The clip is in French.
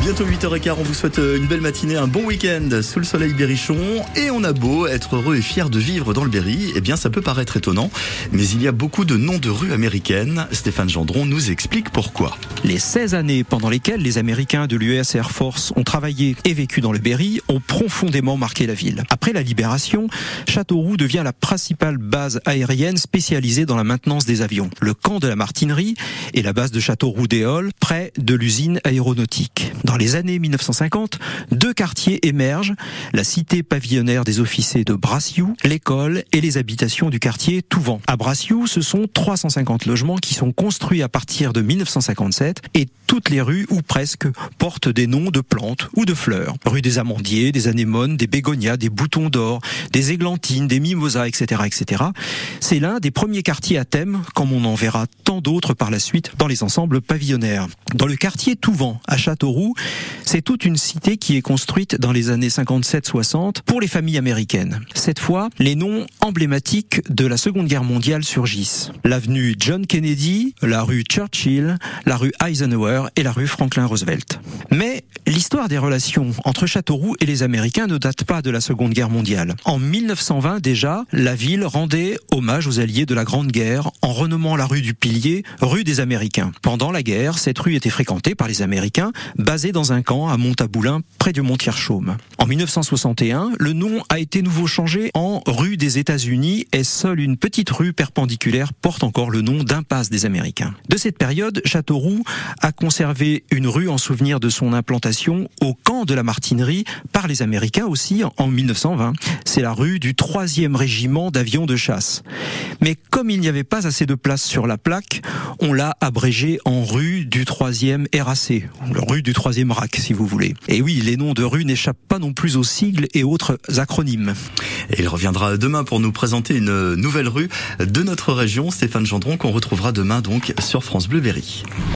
Bientôt 8h15, on vous souhaite euh, une belle matinée, un bon week-end sous le soleil berrichon. Et on a beau être heureux et fier de vivre dans le Berry, eh bien ça peut paraître étonnant, mais il y a beaucoup de noms de rues américaines. Stéphane Gendron nous explique pourquoi. Les 16 années pendant lesquelles les Américains de l'US Air Force ont travaillé et vécu dans le Berry ont profondément marqué la ville. Après la libération, Châteauroux devient la principale base aérienne spécialisée dans la maintenance des avions. Le camp de la Martinerie est la base de Châteauroux-Déol, près de l'usine aéronautique. Dans les années 1950, deux quartiers émergent, la cité pavillonnaire des officiers de Brassiou, l'école et les habitations du quartier Touvent. À Brassiou, ce sont 350 logements qui sont construits à partir de 1957 et toutes les rues, ou presque, portent des noms de plantes ou de fleurs. Rue des amandiers, des anémones, des bégonias, des boutons d'or, des églantines, des mimosas, etc., etc. C'est l'un des premiers quartiers à thème, comme on en verra tant d'autres par la suite dans les ensembles pavillonnaires. Dans le quartier Touvent, à Châteauroux, c'est toute une cité qui est construite dans les années 57-60 pour les familles américaines. Cette fois, les noms emblématiques de la Seconde Guerre mondiale surgissent. L'avenue John Kennedy, la rue Churchill, la rue Eisenhower et la rue Franklin Roosevelt. Mais l'histoire des relations entre Châteauroux et les Américains ne date pas de la Seconde Guerre mondiale. En 1920 déjà, la ville rendait hommage aux alliés de la Grande Guerre en renommant la rue du Pilier rue des Américains. Pendant la guerre, cette rue était fréquentée par les Américains basés dans un camp à Montaboulin près du Montier-Chaume. En 1961, le nom a été nouveau changé en rue des États-Unis et seule une petite rue perpendiculaire porte encore le nom d'impasse des Américains. De cette période, Châteauroux a conservé une rue en souvenir de son implantation au camp de la Martinerie par les Américains aussi en 1920. C'est la rue du 3e régiment d'avions de chasse. Mais comme il n'y avait pas assez de place sur la plaque, on l'a abrégé en rue du 3e RAC, rue du 3e RAC si vous voulez. Et oui, les noms de rues n'échappent pas non plus aux sigles et autres acronymes. Et il reviendra demain pour nous présenter une nouvelle rue de notre région, Stéphane Gendron, qu'on retrouvera demain donc sur France Bleu Berry.